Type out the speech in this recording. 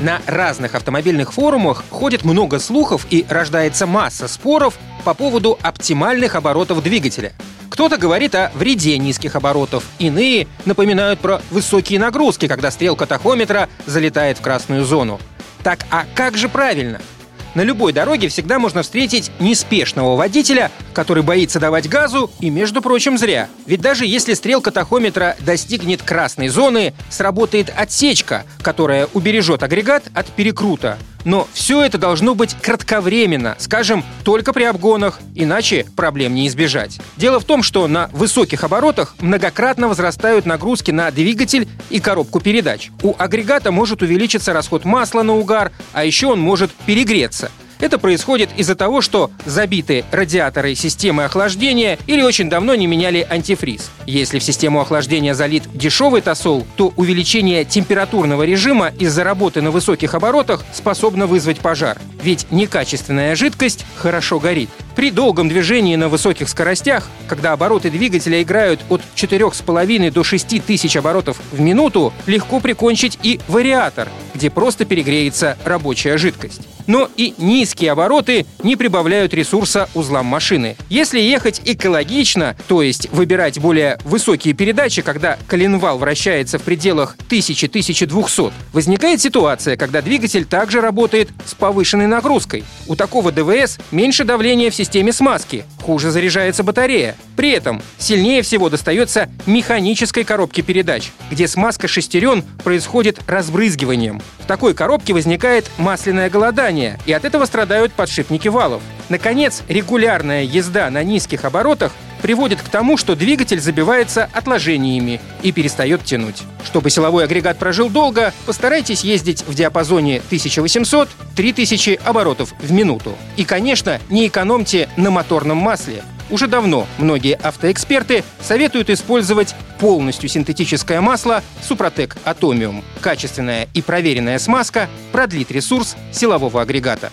На разных автомобильных форумах ходит много слухов и рождается масса споров по поводу оптимальных оборотов двигателя. Кто-то говорит о вреде низких оборотов, иные напоминают про высокие нагрузки, когда стрелка тахометра залетает в красную зону. Так а как же правильно? На любой дороге всегда можно встретить неспешного водителя, который боится давать газу, и, между прочим, зря. Ведь даже если стрелка тахометра достигнет красной зоны, сработает отсечка, которая убережет агрегат от перекрута. Но все это должно быть кратковременно, скажем, только при обгонах, иначе проблем не избежать. Дело в том, что на высоких оборотах многократно возрастают нагрузки на двигатель и коробку передач. У агрегата может увеличиться расход масла на угар, а еще он может перегреться. Это происходит из-за того, что забиты радиаторы системы охлаждения или очень давно не меняли антифриз. Если в систему охлаждения залит дешевый тосол, то увеличение температурного режима из-за работы на высоких оборотах способно вызвать пожар. Ведь некачественная жидкость хорошо горит. При долгом движении на высоких скоростях, когда обороты двигателя играют от 4,5 до 6 тысяч оборотов в минуту, легко прикончить и вариатор, где просто перегреется рабочая жидкость. Но и низкие обороты не прибавляют ресурса узлам машины. Если ехать экологично, то есть выбирать более высокие передачи, когда коленвал вращается в пределах 1000-1200, возникает ситуация, когда двигатель также работает с повышенной нагрузкой. У такого ДВС меньше давления в системе смазки, хуже заряжается батарея. При этом сильнее всего достается механической коробке передач, где смазка шестерен происходит разбрызгиванием. В такой коробке возникает масляное голодание, и от этого страдают подшипники валов. Наконец, регулярная езда на низких оборотах приводит к тому, что двигатель забивается отложениями и перестает тянуть. Чтобы силовой агрегат прожил долго, постарайтесь ездить в диапазоне 1800-3000 оборотов в минуту. И, конечно, не экономьте на моторном масле. Уже давно многие автоэксперты советуют использовать полностью синтетическое масло Супротек Атомиум. Качественная и проверенная смазка продлит ресурс силового агрегата.